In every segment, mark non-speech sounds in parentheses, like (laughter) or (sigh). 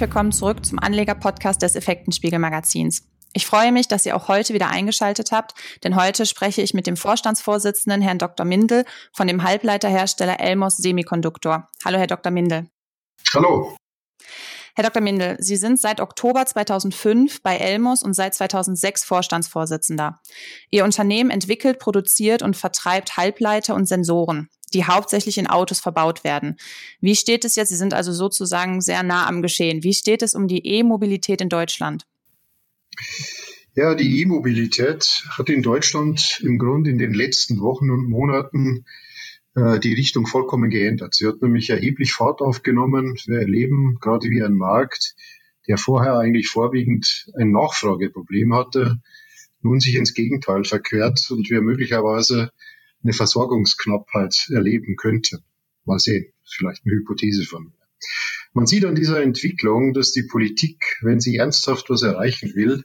Herzlich willkommen zurück zum Anleger-Podcast des Effektenspiegel-Magazins. Ich freue mich, dass ihr auch heute wieder eingeschaltet habt, denn heute spreche ich mit dem Vorstandsvorsitzenden Herrn Dr. Mindel von dem Halbleiterhersteller Elmos Semiconductor. Hallo, Herr Dr. Mindel. Hallo. Herr Dr. Mindel, Sie sind seit Oktober 2005 bei Elmos und seit 2006 Vorstandsvorsitzender. Ihr Unternehmen entwickelt, produziert und vertreibt Halbleiter und Sensoren die hauptsächlich in Autos verbaut werden. Wie steht es jetzt? Sie sind also sozusagen sehr nah am Geschehen. Wie steht es um die E-Mobilität in Deutschland? Ja, die E-Mobilität hat in Deutschland im Grunde in den letzten Wochen und Monaten äh, die Richtung vollkommen geändert. Sie hat nämlich erheblich Fahrt aufgenommen. Wir erleben gerade wie ein Markt, der vorher eigentlich vorwiegend ein Nachfrageproblem hatte, nun sich ins Gegenteil verquert und wir möglicherweise eine Versorgungsknappheit erleben könnte. Mal sehen, vielleicht eine Hypothese von mir. Man sieht an dieser Entwicklung, dass die Politik, wenn sie ernsthaft was erreichen will,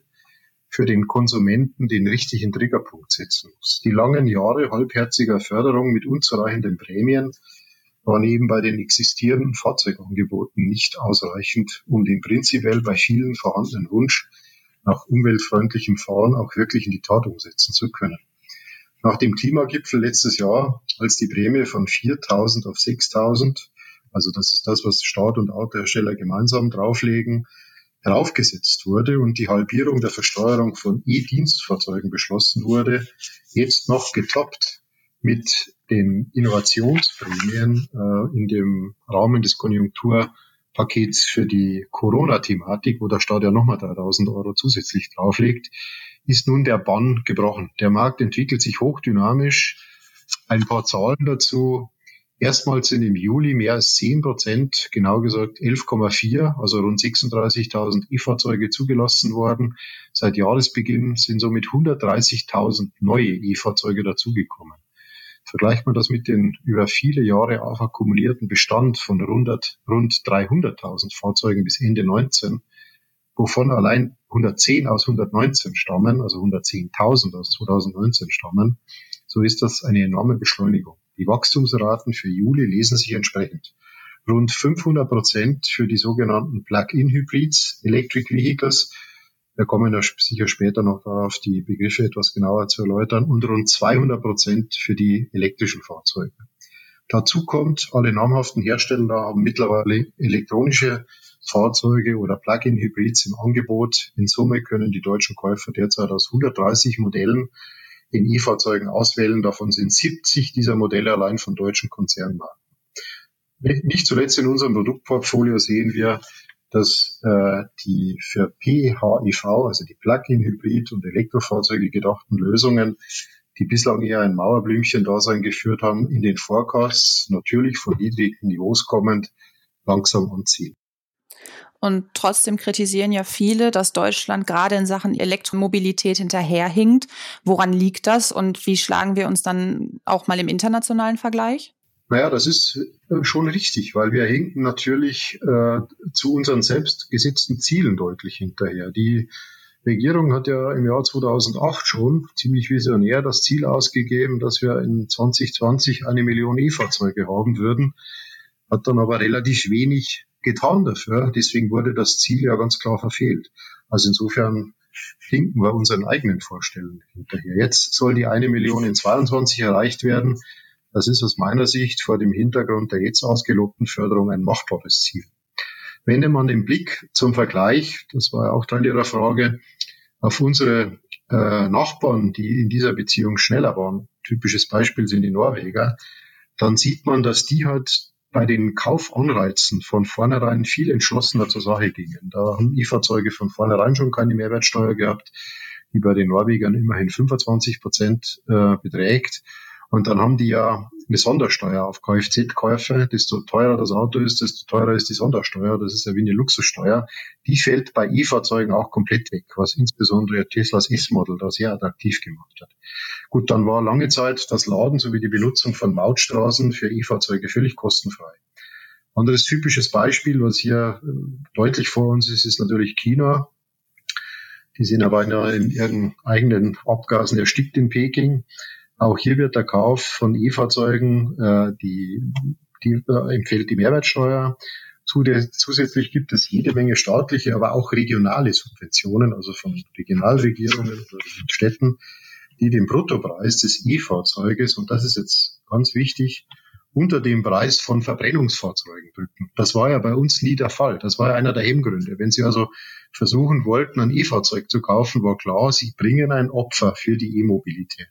für den Konsumenten den richtigen Triggerpunkt setzen muss. Die langen Jahre halbherziger Förderung mit unzureichenden Prämien waren eben bei den existierenden Fahrzeugangeboten nicht ausreichend, um den prinzipiell bei vielen vorhandenen Wunsch nach umweltfreundlichem Fahren auch wirklich in die Tat umsetzen zu können. Nach dem Klimagipfel letztes Jahr, als die Prämie von 4.000 auf 6.000, also das ist das, was Staat und Autohersteller gemeinsam drauflegen, heraufgesetzt wurde und die Halbierung der Versteuerung von E-Dienstfahrzeugen beschlossen wurde, jetzt noch getoppt mit den Innovationsprämien äh, in dem Rahmen des Konjunkturpakets für die Corona-Thematik, wo der Staat ja nochmal 3000 Euro zusätzlich drauflegt, ist nun der Bann gebrochen. Der Markt entwickelt sich hochdynamisch. Ein paar Zahlen dazu. Erstmals sind im Juli mehr als 10 Prozent, genau gesagt 11,4, also rund 36.000 E-Fahrzeuge zugelassen worden. Seit Jahresbeginn sind somit 130.000 neue E-Fahrzeuge dazugekommen. Vergleicht man das mit den über viele Jahre akkumulierten Bestand von rund, rund 300.000 Fahrzeugen bis Ende 19, wovon allein 110 aus 119 stammen, also 110.000 aus 2019 stammen, so ist das eine enorme Beschleunigung. Die Wachstumsraten für Juli lesen sich entsprechend. Rund 500 Prozent für die sogenannten Plug-in-Hybrids, Electric Vehicles. Wir kommen ja sicher später noch darauf, die Begriffe etwas genauer zu erläutern. Und rund 200 Prozent für die elektrischen Fahrzeuge. Dazu kommt, alle namhaften Hersteller haben mittlerweile elektronische Fahrzeuge oder Plug-in-Hybrids im Angebot. In Summe können die deutschen Käufer derzeit aus 130 Modellen in E-Fahrzeugen auswählen. Davon sind 70 dieser Modelle allein von deutschen Konzernmarken. Nicht zuletzt in unserem Produktportfolio sehen wir, dass äh, die für PHEV, also die Plug-in-Hybrid- und Elektrofahrzeuge gedachten Lösungen, die bislang eher ein Mauerblümchen-Dasein geführt haben, in den Forecasts natürlich von niedrigen Niveaus kommend langsam anziehen. Und trotzdem kritisieren ja viele, dass Deutschland gerade in Sachen Elektromobilität hinterherhinkt. Woran liegt das und wie schlagen wir uns dann auch mal im internationalen Vergleich? Naja, das ist äh, schon richtig, weil wir hinken natürlich äh, zu unseren selbst gesetzten Zielen deutlich hinterher. Die Regierung hat ja im Jahr 2008 schon ziemlich visionär das Ziel ausgegeben, dass wir in 2020 eine Million E-Fahrzeuge haben würden, hat dann aber relativ wenig getan dafür. Deswegen wurde das Ziel ja ganz klar verfehlt. Also insofern hinken wir unseren eigenen Vorstellungen hinterher. Jetzt soll die eine Million in 22 erreicht werden. Das ist aus meiner Sicht vor dem Hintergrund der jetzt ausgelobten Förderung ein machbares Ziel. Wende man den Blick zum Vergleich, das war ja auch Teil Ihrer Frage, auf unsere äh, Nachbarn, die in dieser Beziehung schneller waren, typisches Beispiel sind die Norweger, dann sieht man, dass die halt bei den Kaufanreizen von vornherein viel entschlossener zur Sache gingen. Da haben E-Fahrzeuge von vornherein schon keine Mehrwertsteuer gehabt, die bei den Norwegern immerhin 25 Prozent äh, beträgt. Und dann haben die ja eine Sondersteuer auf Kfz-Käufe. Desto teurer das Auto ist, desto teurer ist die Sondersteuer. Das ist ja wie eine Luxussteuer. Die fällt bei E-Fahrzeugen auch komplett weg, was insbesondere Teslas S-Model da sehr attraktiv gemacht hat. Gut, dann war lange Zeit das Laden sowie die Benutzung von Mautstraßen für E-Fahrzeuge völlig kostenfrei. Anderes typisches Beispiel, was hier äh, deutlich vor uns ist, ist natürlich China. Die sind aber in ihren eigenen Abgasen erstickt in Peking. Auch hier wird der Kauf von E-Fahrzeugen, äh, die, die äh, empfiehlt die Mehrwertsteuer. Zusätzlich gibt es jede Menge staatliche, aber auch regionale Subventionen, also von Regionalregierungen oder Städten, die den Bruttopreis des E-Fahrzeuges, und das ist jetzt ganz wichtig, unter dem Preis von Verbrennungsfahrzeugen drücken. Das war ja bei uns nie der Fall. Das war ja einer der Hemmgründe. Wenn Sie also versuchen wollten, ein E-Fahrzeug zu kaufen, war klar, Sie bringen ein Opfer für die E-Mobilität.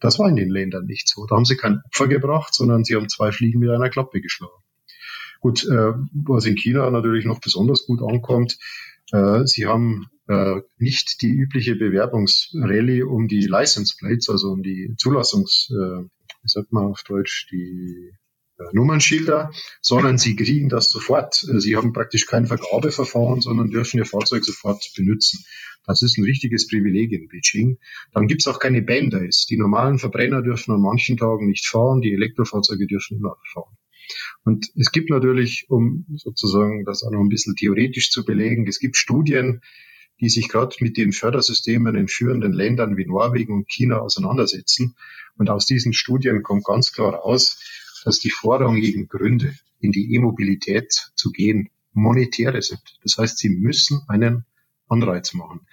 Das war in den Ländern nicht so. Da haben Sie kein Opfer gebracht, sondern Sie haben zwei Fliegen mit einer Klappe geschlagen. Gut, äh, was in China natürlich noch besonders gut ankommt, äh, sie haben äh, nicht die übliche Bewerbungsrallye um die License Plates, also um die Zulassungs, äh, wie sagt man auf Deutsch, die Nummernschilder, sondern sie kriegen das sofort. Äh, sie haben praktisch kein Vergabeverfahren, sondern dürfen ihr Fahrzeug sofort benutzen. Das ist ein richtiges Privileg in Beijing. Dann gibt's auch keine Band-Aids. Die normalen Verbrenner dürfen an manchen Tagen nicht fahren, die Elektrofahrzeuge dürfen immer fahren. Und es gibt natürlich, um sozusagen das auch noch ein bisschen theoretisch zu belegen, es gibt Studien, die sich gerade mit den Fördersystemen in führenden Ländern wie Norwegen und China auseinandersetzen. Und aus diesen Studien kommt ganz klar raus, dass die vorrangigen Gründe, in die E-Mobilität zu gehen, monetäre sind. Das heißt, sie müssen einen Anreiz machen.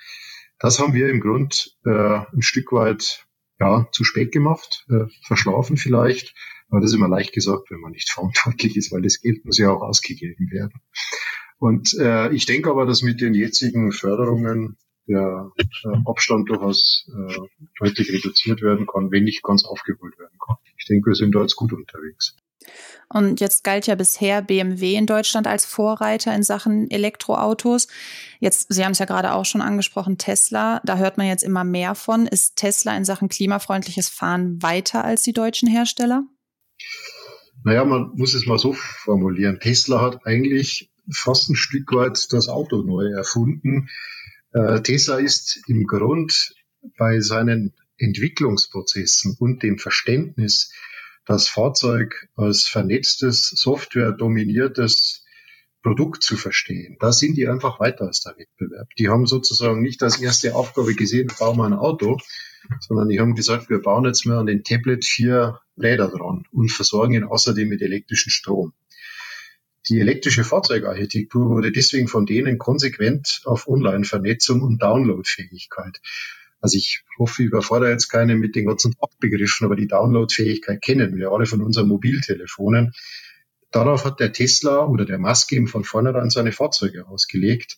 Das haben wir im Grund äh, ein Stück weit ja, zu spät gemacht, äh, verschlafen vielleicht. Aber das ist immer leicht gesagt, wenn man nicht verantwortlich ist, weil das Geld muss ja auch ausgegeben werden. Und äh, ich denke aber, dass mit den jetzigen Förderungen der äh, Abstand durchaus äh, deutlich reduziert werden kann, wenn nicht ganz aufgeholt werden kann. Ich denke, wir sind da jetzt gut unterwegs. Und jetzt galt ja bisher BMW in Deutschland als Vorreiter in Sachen Elektroautos. Jetzt, Sie haben es ja gerade auch schon angesprochen, Tesla, da hört man jetzt immer mehr von. Ist Tesla in Sachen klimafreundliches Fahren weiter als die deutschen Hersteller? Naja, man muss es mal so formulieren. Tesla hat eigentlich fast ein Stück weit das Auto neu erfunden. Äh, Tesla ist im Grund bei seinen Entwicklungsprozessen und dem Verständnis, das Fahrzeug als vernetztes, software-dominiertes Produkt zu verstehen. Da sind die einfach weiter als der Wettbewerb. Die haben sozusagen nicht als erste Aufgabe gesehen, bauen wir ein Auto, sondern die haben gesagt, wir bauen jetzt mal an den Tablet vier Räder dran und versorgen ihn außerdem mit elektrischen Strom. Die elektrische Fahrzeugarchitektur wurde deswegen von denen konsequent auf Online-Vernetzung und Downloadfähigkeit. Also ich hoffe, ich überfordere jetzt keine mit den ganzen Fachbegriffen, aber die Downloadfähigkeit kennen wir alle von unseren Mobiltelefonen. Darauf hat der Tesla oder der Musk eben von vornherein seine Fahrzeuge ausgelegt.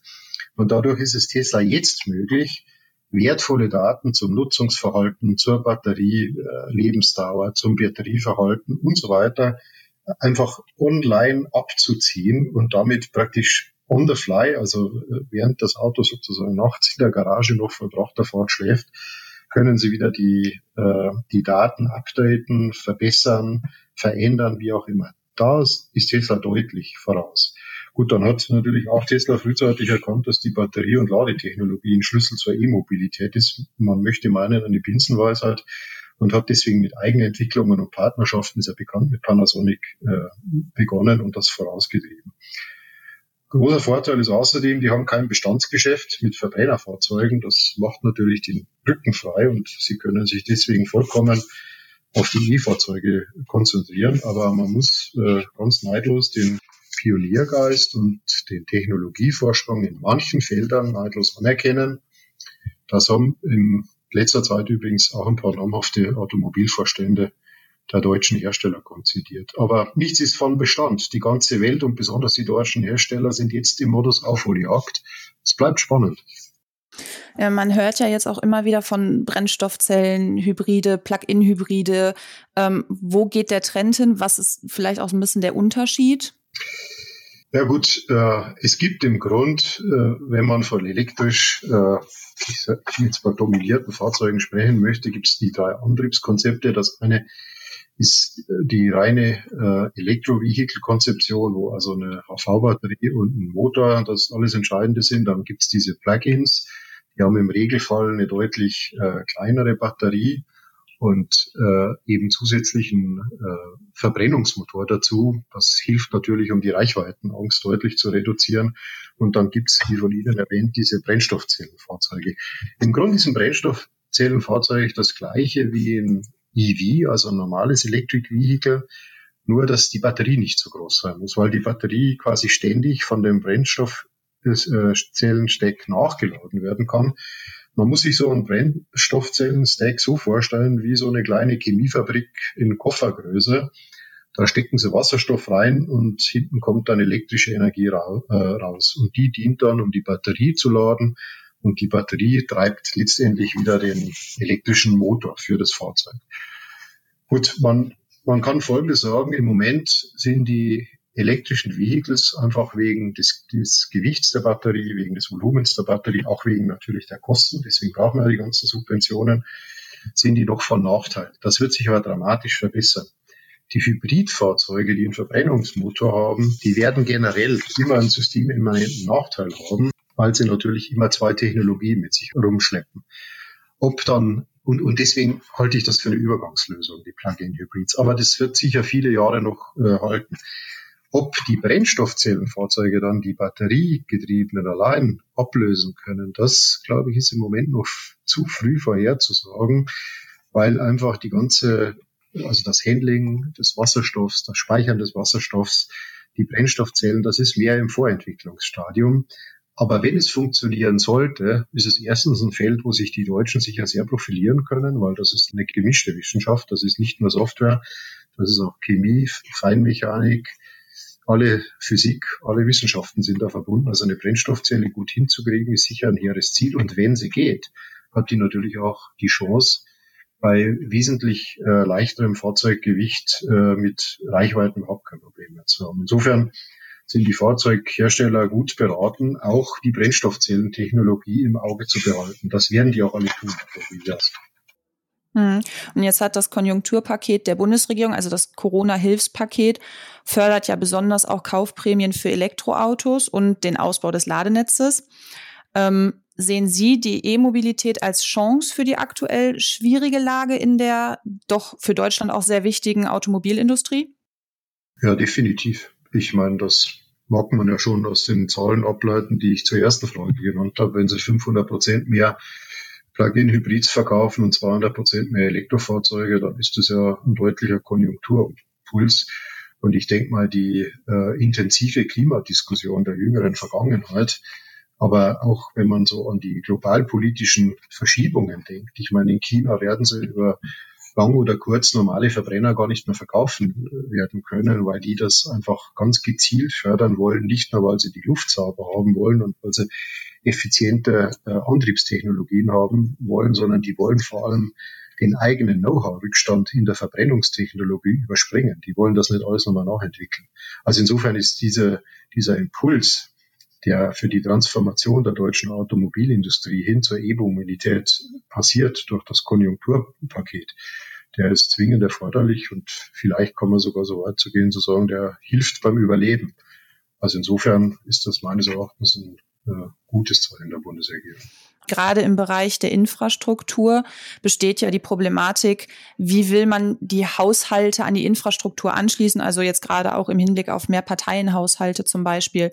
Und dadurch ist es Tesla jetzt möglich, wertvolle Daten zum Nutzungsverhalten, zur Batterie, äh, Lebensdauer, zum Batterieverhalten und so weiter einfach online abzuziehen und damit praktisch on the fly, also äh, während das Auto sozusagen nachts in der Garage noch verbracht der Fahrt schläft, können Sie wieder die, äh, die Daten updaten, verbessern, verändern, wie auch immer. Da ist Tesla deutlich voraus. Gut, dann hat natürlich auch Tesla frühzeitig erkannt, dass die Batterie- und Ladetechnologie ein Schlüssel zur E-Mobilität ist. Man möchte meinen, eine Binsenweisheit und hat deswegen mit Eigenentwicklungen und Partnerschaften, ist ja bekannt, mit Panasonic äh, begonnen und das vorausgetrieben. Großer Vorteil ist außerdem, die haben kein Bestandsgeschäft mit Verbrennerfahrzeugen. Das macht natürlich den Rücken frei und sie können sich deswegen vollkommen auf die E-Fahrzeuge konzentrieren. Aber man muss äh, ganz neidlos den Pioniergeist und den Technologievorsprung in manchen Feldern neidlos anerkennen. Das haben in letzter Zeit übrigens auch ein paar namhafte Automobilvorstände der deutschen Hersteller konzidiert. Aber nichts ist von Bestand. Die ganze Welt und besonders die deutschen Hersteller sind jetzt im Modus Aufholjagd. Es bleibt spannend. Ja, man hört ja jetzt auch immer wieder von Brennstoffzellen, Hybride, Plug-in-Hybride. Ähm, wo geht der Trend hin? Was ist vielleicht auch ein bisschen der Unterschied? Ja gut, äh, es gibt im Grund, äh, wenn man von elektrisch, äh, ich jetzt bei dominierten Fahrzeugen sprechen möchte, gibt es die drei Antriebskonzepte. Das eine ist äh, die reine äh, Elektro-Vehicle-Konzeption, wo also eine HV-Batterie und ein Motor das alles Entscheidende sind. Dann gibt es diese Plugins, die haben im Regelfall eine deutlich äh, kleinere Batterie und äh, eben zusätzlichen äh, Verbrennungsmotor dazu. Das hilft natürlich, um die Reichweitenangst deutlich zu reduzieren. Und dann gibt's, wie von Ihnen erwähnt, diese Brennstoffzellenfahrzeuge. Im Grunde ist ein Brennstoffzellenfahrzeug das gleiche wie ein EV, also ein normales Electric Vehicle. nur dass die Batterie nicht so groß sein muss, weil die Batterie quasi ständig von dem Brennstoffzellenstack äh, nachgeladen werden kann. Man muss sich so einen Brennstoffzellenstack so vorstellen wie so eine kleine Chemiefabrik in Koffergröße. Da stecken sie Wasserstoff rein und hinten kommt dann elektrische Energie äh, raus. Und die dient dann, um die Batterie zu laden. Und die Batterie treibt letztendlich wieder den elektrischen Motor für das Fahrzeug. Gut, man, man kann Folgendes sagen. Im Moment sind die elektrischen Vehicles einfach wegen des, des Gewichts der Batterie, wegen des Volumens der Batterie, auch wegen natürlich der Kosten, deswegen brauchen wir die ganzen Subventionen, sind die noch von Nachteil. Das wird sich aber dramatisch verbessern. Die Hybridfahrzeuge, die einen Verbrennungsmotor haben, die werden generell immer einen systemimmanenten Nachteil haben, weil sie natürlich immer zwei Technologien mit sich rumschleppen. Ob dann und, und deswegen halte ich das für eine Übergangslösung, die Plug-in-Hybrids. Aber das wird sicher viele Jahre noch äh, halten. Ob die Brennstoffzellenfahrzeuge dann die batteriegetriebenen allein ablösen können, das glaube ich ist im Moment noch zu früh vorherzusagen, weil einfach die ganze, also das Handling des Wasserstoffs, das Speichern des Wasserstoffs, die Brennstoffzellen, das ist mehr im Vorentwicklungsstadium. Aber wenn es funktionieren sollte, ist es erstens ein Feld, wo sich die Deutschen sicher sehr profilieren können, weil das ist eine gemischte Wissenschaft. Das ist nicht nur Software, das ist auch Chemie, Feinmechanik, alle Physik, alle Wissenschaften sind da verbunden. Also eine Brennstoffzelle gut hinzukriegen, ist sicher ein hehres Ziel. Und wenn sie geht, hat die natürlich auch die Chance, bei wesentlich äh, leichterem Fahrzeuggewicht äh, mit Reichweiten überhaupt kein Problem mehr zu haben. Insofern sind die Fahrzeughersteller gut beraten, auch die Brennstoffzellentechnologie im Auge zu behalten. Das werden die auch alle tun, wie das. Hm. Und jetzt hat das Konjunkturpaket der Bundesregierung, also das Corona-Hilfspaket, fördert ja besonders auch Kaufprämien für Elektroautos und den Ausbau des Ladenetzes. Ähm, sehen Sie die E-Mobilität als Chance für die aktuell schwierige Lage in der doch für Deutschland auch sehr wichtigen Automobilindustrie? Ja, definitiv. Ich meine, das mag man ja schon aus den Zahlen ableiten, die ich zur ersten Frage genannt habe. Wenn Sie 500 Prozent mehr Plug-in-Hybrids verkaufen und 200 Prozent mehr Elektrofahrzeuge, dann ist das ja ein deutlicher Konjunkturpuls. Und ich denke mal, die äh, intensive Klimadiskussion der jüngeren Vergangenheit, aber auch wenn man so an die globalpolitischen Verschiebungen denkt. Ich meine, in China werden sie über lang oder kurz normale Verbrenner gar nicht mehr verkaufen werden können, weil die das einfach ganz gezielt fördern wollen, nicht nur weil sie die Luft sauber haben wollen und weil sie effiziente äh, Antriebstechnologien haben wollen, sondern die wollen vor allem den eigenen Know-how-Rückstand in der Verbrennungstechnologie überspringen. Die wollen das nicht alles nochmal nachentwickeln. Also insofern ist diese, dieser Impuls, der für die Transformation der deutschen Automobilindustrie hin zur E-Mobilität passiert durch das Konjunkturpaket, der ist zwingend erforderlich und vielleicht kann man sogar so weit zu gehen, zu sagen, der hilft beim Überleben. Also insofern ist das meines Erachtens ein äh, gutes Zeichen der Bundesregierung. Gerade im Bereich der Infrastruktur besteht ja die Problematik, wie will man die Haushalte an die Infrastruktur anschließen, also jetzt gerade auch im Hinblick auf Mehrparteienhaushalte zum Beispiel.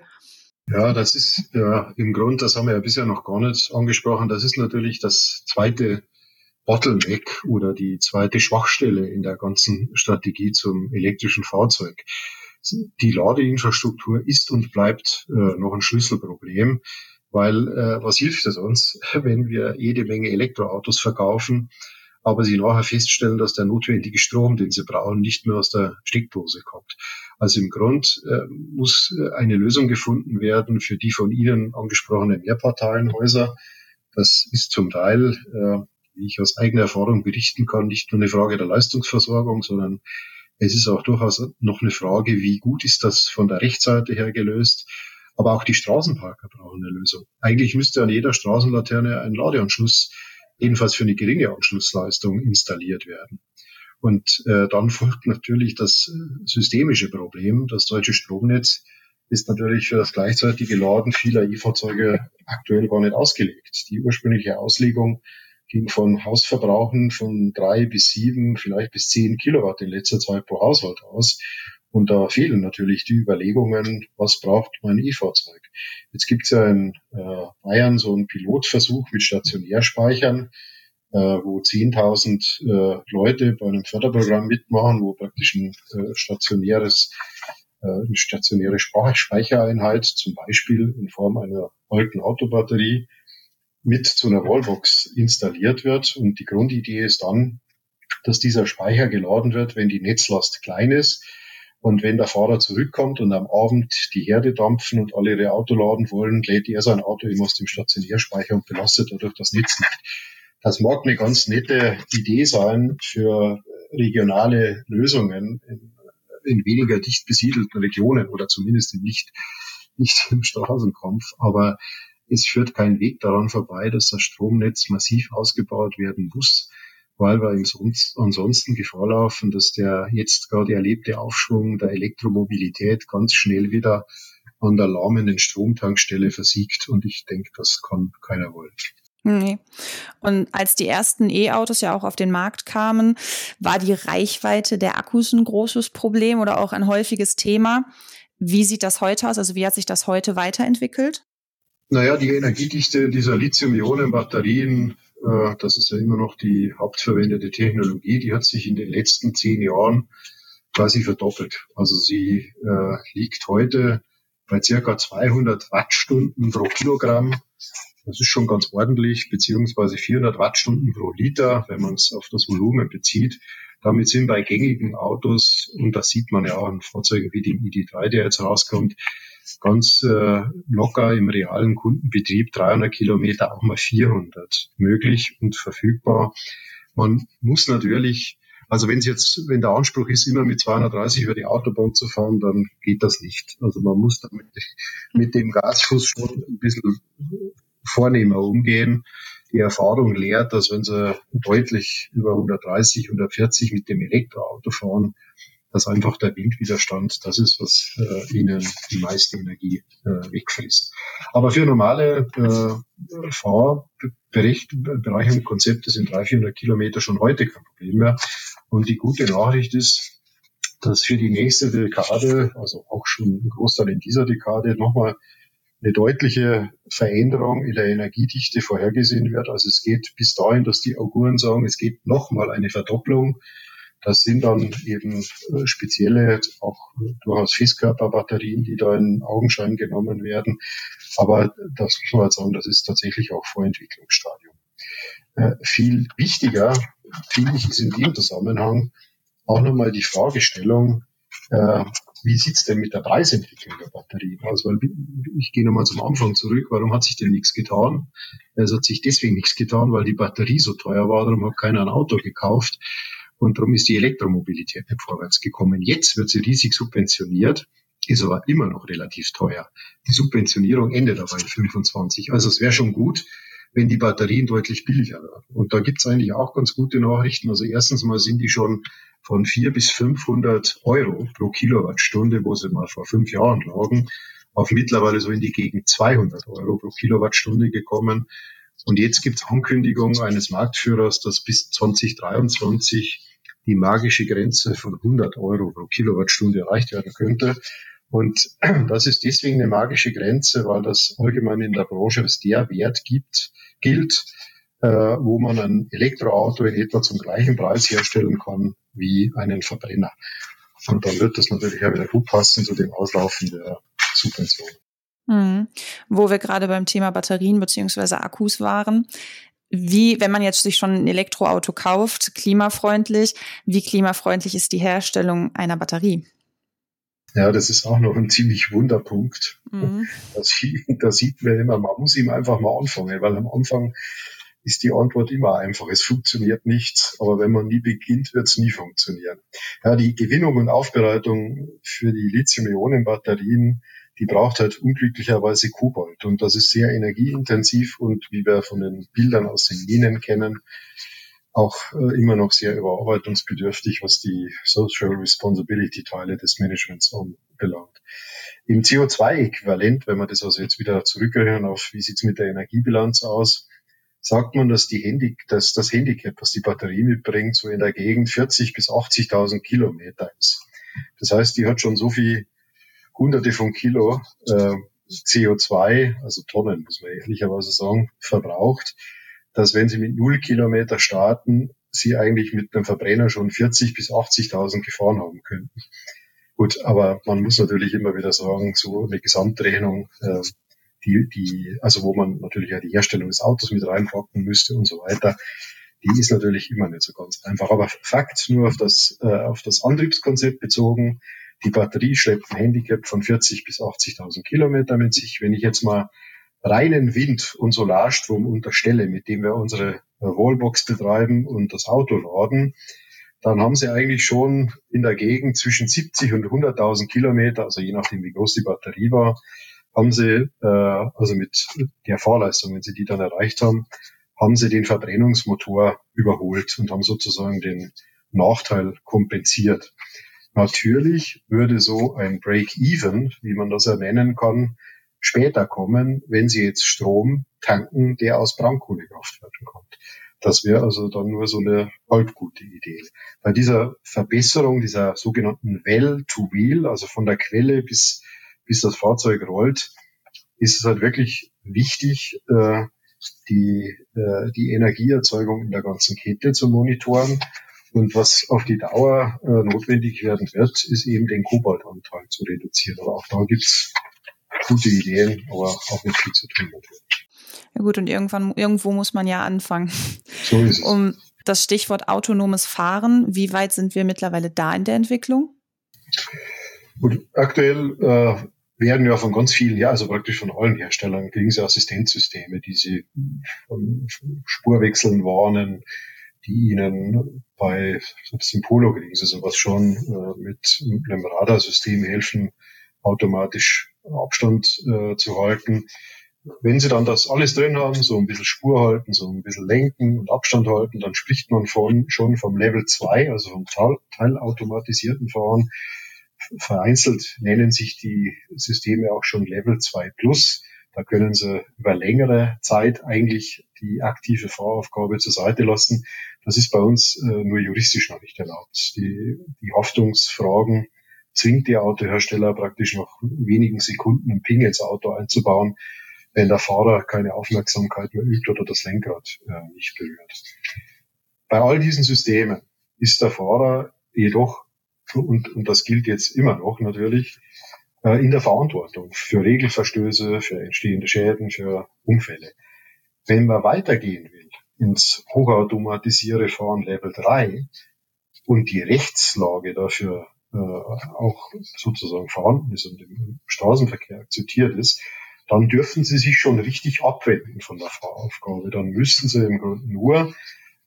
Ja, das ist ja im Grund, das haben wir ja bisher noch gar nicht angesprochen, das ist natürlich das zweite Bottleneck oder die zweite Schwachstelle in der ganzen Strategie zum elektrischen Fahrzeug. Die Ladeinfrastruktur ist und bleibt äh, noch ein Schlüsselproblem, weil äh, was hilft es uns, (laughs) wenn wir jede Menge Elektroautos verkaufen, aber sie nachher feststellen, dass der notwendige Strom, den sie brauchen, nicht mehr aus der Steckdose kommt. Also im Grund äh, muss äh, eine Lösung gefunden werden für die von Ihnen angesprochenen Mehrparteienhäuser. Das ist zum Teil äh, wie ich aus eigener Erfahrung berichten kann, nicht nur eine Frage der Leistungsversorgung, sondern es ist auch durchaus noch eine Frage, wie gut ist das von der Rechtsseite her gelöst. Aber auch die Straßenparker brauchen eine Lösung. Eigentlich müsste an jeder Straßenlaterne ein Ladeanschluss, jedenfalls für eine geringe Anschlussleistung, installiert werden. Und äh, dann folgt natürlich das äh, systemische Problem. Das deutsche Stromnetz ist natürlich für das gleichzeitige Laden vieler E-Fahrzeuge aktuell gar nicht ausgelegt. Die ursprüngliche Auslegung ging von Hausverbrauchen von drei bis sieben, vielleicht bis zehn Kilowatt in letzter Zeit pro Haushalt aus. Und da fehlen natürlich die Überlegungen, was braucht mein E-Fahrzeug. Jetzt gibt es ja in äh, Bayern so einen Pilotversuch mit Stationärspeichern. Äh, wo 10.000 äh, Leute bei einem Förderprogramm mitmachen, wo praktisch ein äh, stationäres eine stationäre Speichereinheit, zum Beispiel in Form einer alten Autobatterie, mit zu einer Wallbox installiert wird. Und die Grundidee ist dann, dass dieser Speicher geladen wird, wenn die Netzlast klein ist. Und wenn der Fahrer zurückkommt und am Abend die Herde dampfen und alle ihre Auto laden wollen, lädt er sein Auto eben aus dem Stationärspeicher und belastet dadurch das Netz nicht. Das mag eine ganz nette Idee sein für regionale Lösungen in, in weniger dicht besiedelten Regionen oder zumindest nicht, nicht im Straßenkampf. Aber es führt kein Weg daran vorbei, dass das Stromnetz massiv ausgebaut werden muss, weil wir ansonsten Gefahr laufen, dass der jetzt gerade erlebte Aufschwung der Elektromobilität ganz schnell wieder an der lahmenden Stromtankstelle versiegt. Und ich denke, das kann keiner wollen. Nee. Und als die ersten E-Autos ja auch auf den Markt kamen, war die Reichweite der Akkus ein großes Problem oder auch ein häufiges Thema. Wie sieht das heute aus? Also wie hat sich das heute weiterentwickelt? Naja, die Energiedichte dieser Lithium-Ionen-Batterien, äh, das ist ja immer noch die hauptverwendete Technologie, die hat sich in den letzten zehn Jahren quasi verdoppelt. Also sie äh, liegt heute bei circa 200 Wattstunden pro Kilogramm das ist schon ganz ordentlich, beziehungsweise 400 Wattstunden pro Liter, wenn man es auf das Volumen bezieht. Damit sind bei gängigen Autos, und das sieht man ja auch in Fahrzeugen wie dem ID3, der jetzt rauskommt, ganz äh, locker im realen Kundenbetrieb 300 Kilometer, auch mal 400 möglich und verfügbar. Man muss natürlich also wenn es jetzt, wenn der Anspruch ist, immer mit 230 über die Autobahn zu fahren, dann geht das nicht. Also man muss damit mit dem Gasfuß schon ein bisschen vornehmer umgehen. Die Erfahrung lehrt, dass wenn sie deutlich über 130, 140 mit dem Elektroauto fahren, dass einfach der Windwiderstand das ist, was äh, ihnen die meiste Energie äh, wegfrisst. Aber für normale äh, Fahrbereiche und Konzepte sind 300, 400 Kilometer schon heute kein Problem mehr. Und die gute Nachricht ist, dass für die nächste Dekade, also auch schon ein Großteil in dieser Dekade, nochmal eine deutliche Veränderung in der Energiedichte vorhergesehen wird. Also es geht bis dahin, dass die Auguren sagen, es geht nochmal eine Verdopplung. Das sind dann eben äh, spezielle, auch durchaus Festkörperbatterien, die da in Augenschein genommen werden. Aber das muss man halt sagen, das ist tatsächlich auch Vorentwicklungsstadium. Äh, viel wichtiger, finde ich, ist in dem Zusammenhang auch nochmal die Fragestellung, äh, wie sieht's denn mit der Preisentwicklung der Batterien aus? Weil ich gehe nochmal zum Anfang zurück. Warum hat sich denn nichts getan? Es hat sich deswegen nichts getan, weil die Batterie so teuer war. Darum hat keiner ein Auto gekauft. Und darum ist die Elektromobilität nicht vorwärts gekommen. Jetzt wird sie riesig subventioniert, ist aber immer noch relativ teuer. Die Subventionierung endet aber in 25. Also es wäre schon gut, wenn die Batterien deutlich billiger werden. Und da gibt's eigentlich auch ganz gute Nachrichten. Also erstens mal sind die schon von 400 bis 500 Euro pro Kilowattstunde, wo sie mal vor fünf Jahren lagen, auf mittlerweile so in die Gegend 200 Euro pro Kilowattstunde gekommen. Und jetzt gibt's Ankündigungen eines Marktführers, dass bis 2023 die magische Grenze von 100 Euro pro Kilowattstunde erreicht werden könnte. Und (clears throat) das ist deswegen eine magische Grenze, weil das allgemein in der Branche als der Wert gibt, gilt, äh, wo man ein Elektroauto in etwa zum gleichen Preis herstellen kann wie einen Verbrenner. Und dann wird das natürlich auch wieder gut passen zu dem Auslaufen der Subvention. Mhm. Wo wir gerade beim Thema Batterien beziehungsweise Akkus waren. Wie, wenn man jetzt sich schon ein Elektroauto kauft, klimafreundlich, wie klimafreundlich ist die Herstellung einer Batterie? Ja, das ist auch noch ein ziemlich Wunderpunkt. Mhm. Das, das sieht man immer, man muss ihm einfach mal anfangen, weil am Anfang ist die Antwort immer einfach. Es funktioniert nicht, aber wenn man nie beginnt, wird es nie funktionieren. Ja, die Gewinnung und Aufbereitung für die Lithium-Ionen-Batterien, die braucht halt unglücklicherweise Kobalt und das ist sehr energieintensiv und wie wir von den Bildern aus den Minen kennen, auch äh, immer noch sehr überarbeitungsbedürftig, was die Social Responsibility Teile des Managements anbelangt. Im CO2-Äquivalent, wenn wir das also jetzt wieder zurückrechnen auf, wie sieht's mit der Energiebilanz aus, sagt man, dass, die Handy, dass das Handicap, was die Batterie mitbringt, so in der Gegend 40 bis 80.000 Kilometer ist. Das heißt, die hat schon so viel Hunderte von Kilo äh, CO2, also Tonnen, muss man ehrlicherweise sagen, verbraucht, dass wenn Sie mit null Kilometer starten, Sie eigentlich mit einem Verbrenner schon 40 bis 80.000 gefahren haben könnten. Gut, aber man muss natürlich immer wieder sagen, so eine Gesamtrechnung, äh, die, die, also wo man natürlich ja die Herstellung des Autos mit reinpacken müsste und so weiter, die ist natürlich immer nicht so ganz einfach. Aber Fakt nur auf das, äh, auf das Antriebskonzept bezogen, die Batterie schleppt ein Handicap von 40 bis 80.000 Kilometer mit sich. Wenn ich jetzt mal reinen Wind und Solarstrom unterstelle, mit dem wir unsere äh, Wallbox betreiben und das Auto laden, dann haben sie eigentlich schon in der Gegend zwischen 70 und 100.000 Kilometer, also je nachdem wie groß die Batterie war, haben sie, äh, also mit der Fahrleistung, wenn sie die dann erreicht haben, haben sie den Verbrennungsmotor überholt und haben sozusagen den Nachteil kompensiert. Natürlich würde so ein Break-Even, wie man das ja nennen kann, später kommen, wenn Sie jetzt Strom tanken, der aus Braunkohlekraftwerken kommt. Das wäre also dann nur so eine halbgute Idee. Bei dieser Verbesserung dieser sogenannten Well-to-Wheel, also von der Quelle bis, bis das Fahrzeug rollt, ist es halt wirklich wichtig, äh, die, äh, die Energieerzeugung in der ganzen Kette zu monitoren und was auf die Dauer äh, notwendig werden wird, ist eben den Kobaltanteil zu reduzieren. Aber auch da gibt's gute Ideen, aber auch nicht viel zu tun natürlich. Ja gut, und irgendwann, irgendwo muss man ja anfangen. So ist es. Um das Stichwort autonomes Fahren, wie weit sind wir mittlerweile da in der Entwicklung? Gut, aktuell äh, werden ja von ganz vielen, ja, also praktisch von allen Herstellern, kriegen sie Assistenzsysteme, die sie von Spurwechseln warnen, die ihnen bei selbst im Polo kriegen sie sowas schon äh, mit, mit einem Radarsystem helfen, automatisch Abstand äh, zu halten. Wenn sie dann das alles drin haben, so ein bisschen Spur halten, so ein bisschen lenken und Abstand halten, dann spricht man von, schon vom Level 2, also vom teilautomatisierten Fahren. Vereinzelt nennen sich die Systeme auch schon Level 2 Plus. Da können Sie über längere Zeit eigentlich die aktive Fahraufgabe zur Seite lassen. Das ist bei uns äh, nur juristisch noch nicht erlaubt. Die, die Haftungsfragen zwingt die Autohersteller praktisch noch wenigen Sekunden einen Ping ins Auto einzubauen, wenn der Fahrer keine Aufmerksamkeit mehr übt oder das Lenkrad äh, nicht berührt. Bei all diesen Systemen ist der Fahrer jedoch, und, und das gilt jetzt immer noch natürlich, äh, in der Verantwortung für Regelverstöße, für entstehende Schäden, für Unfälle. Wenn man weitergehen will ins hochautomatisierte Fahren Level 3 und die Rechtslage dafür äh, auch sozusagen vorhanden ist und im Straßenverkehr akzeptiert ist, dann dürfen sie sich schon richtig abwenden von der Fahraufgabe. Dann müssten sie im Grunde nur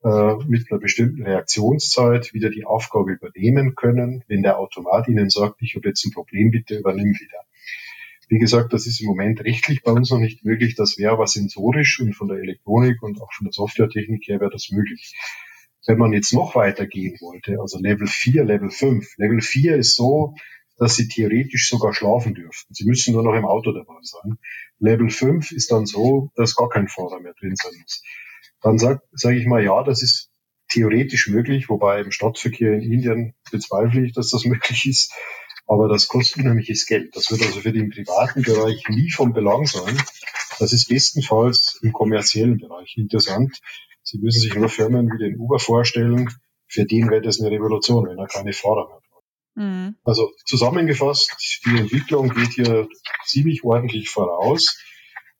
äh, mit einer bestimmten Reaktionszeit wieder die Aufgabe übernehmen können, wenn der Automat ihnen sagt, ich habe jetzt ein Problem, bitte übernimm wieder. Wie gesagt, das ist im Moment rechtlich bei uns noch nicht möglich. Das wäre aber sensorisch und von der Elektronik und auch von der Softwaretechnik her wäre das möglich. Wenn man jetzt noch weiter gehen wollte, also Level 4, Level 5. Level 4 ist so, dass Sie theoretisch sogar schlafen dürften. Sie müssen nur noch im Auto dabei sein. Level 5 ist dann so, dass gar kein Fahrer mehr drin sein muss. Dann sage sag ich mal, ja, das ist theoretisch möglich, wobei im Stadtverkehr in Indien bezweifle ich, dass das (laughs) möglich ist. Aber das kostet unheimliches Geld. Das wird also für den privaten Bereich nie von Belang sein. Das ist bestenfalls im kommerziellen Bereich interessant. Sie müssen sich nur Firmen wie den Uber vorstellen. Für den wäre das eine Revolution, wenn er keine Fahrer mehr braucht. Mhm. Also zusammengefasst, die Entwicklung geht hier ziemlich ordentlich voraus.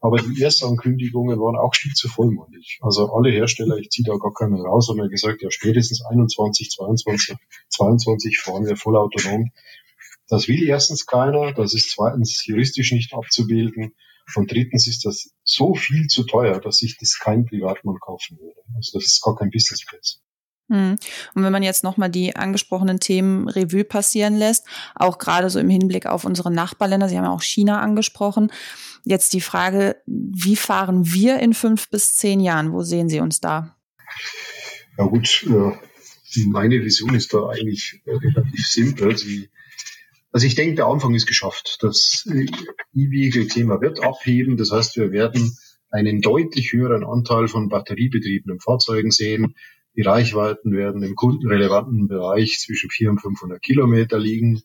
Aber die Erstankündigungen waren auch viel zu vollmundig. Also alle Hersteller, ich ziehe da gar keinen raus, haben ja gesagt, ja spätestens 21, 22, 22 fahren wir voll autonom. Das will erstens keiner, das ist zweitens juristisch nicht abzubilden und drittens ist das so viel zu teuer, dass sich das kein Privatmann kaufen würde. Also das ist gar kein Business Case. Hm. Und wenn man jetzt nochmal die angesprochenen Themen Revue passieren lässt, auch gerade so im Hinblick auf unsere Nachbarländer, Sie haben ja auch China angesprochen, jetzt die Frage, wie fahren wir in fünf bis zehn Jahren? Wo sehen Sie uns da? Ja gut, äh, meine Vision ist da eigentlich relativ simpel. Sie also ich denke, der Anfang ist geschafft. Das E-Vehicle-Thema wird abheben. Das heißt, wir werden einen deutlich höheren Anteil von batteriebetriebenen Fahrzeugen sehen. Die Reichweiten werden im kundenrelevanten Bereich zwischen 400 und 500 Kilometer liegen.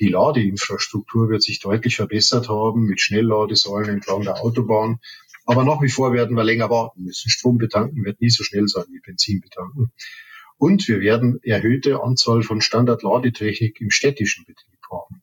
Die Ladeinfrastruktur wird sich deutlich verbessert haben mit Schnellladesäulen entlang der Autobahn. Aber nach wie vor werden wir länger warten müssen. Strom betanken wird nie so schnell sein wie Benzin betanken. Und wir werden erhöhte Anzahl von Standardladetechnik im städtischen Betrieb haben.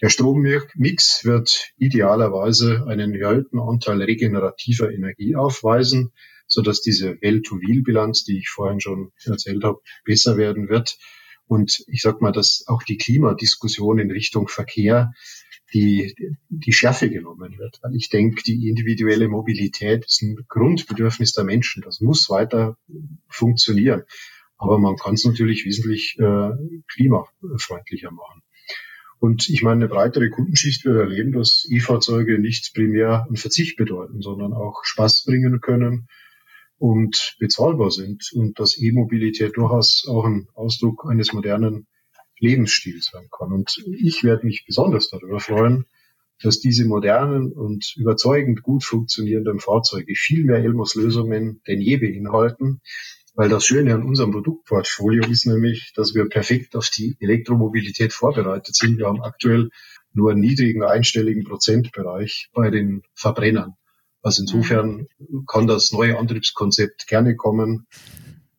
Der Strommix wird idealerweise einen erhöhten Anteil regenerativer Energie aufweisen, sodass diese Well-to-Wheel-Bilanz, die ich vorhin schon erzählt habe, besser werden wird. Und ich sage mal, dass auch die Klimadiskussion in Richtung Verkehr die, die Schärfe genommen wird. Weil ich denke, die individuelle Mobilität ist ein Grundbedürfnis der Menschen. Das muss weiter funktionieren. Aber man kann es natürlich wesentlich äh, klimafreundlicher machen. Und ich meine, eine breitere Kundenschicht wird erleben, dass E-Fahrzeuge nicht primär einen Verzicht bedeuten, sondern auch Spaß bringen können und bezahlbar sind und dass E-Mobilität durchaus auch ein Ausdruck eines modernen Lebensstils sein kann. Und ich werde mich besonders darüber freuen, dass diese modernen und überzeugend gut funktionierenden Fahrzeuge viel mehr Elmos-Lösungen denn je beinhalten, weil das Schöne an unserem Produktportfolio ist nämlich, dass wir perfekt auf die Elektromobilität vorbereitet sind. Wir haben aktuell nur einen niedrigen einstelligen Prozentbereich bei den Verbrennern. Also insofern kann das neue Antriebskonzept gerne kommen.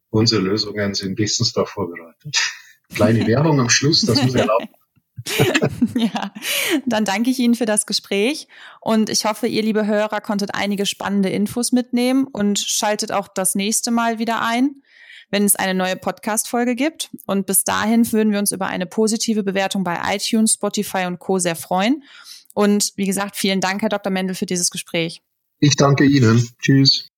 Unsere Lösungen sind bestens darauf vorbereitet. Kleine (laughs) Werbung am Schluss, das muss erlauben. (laughs) ja, dann danke ich Ihnen für das Gespräch und ich hoffe, ihr liebe Hörer konntet einige spannende Infos mitnehmen und schaltet auch das nächste Mal wieder ein, wenn es eine neue Podcast-Folge gibt. Und bis dahin würden wir uns über eine positive Bewertung bei iTunes, Spotify und Co. sehr freuen. Und wie gesagt, vielen Dank, Herr Dr. Mendel, für dieses Gespräch. Ich danke Ihnen. Tschüss.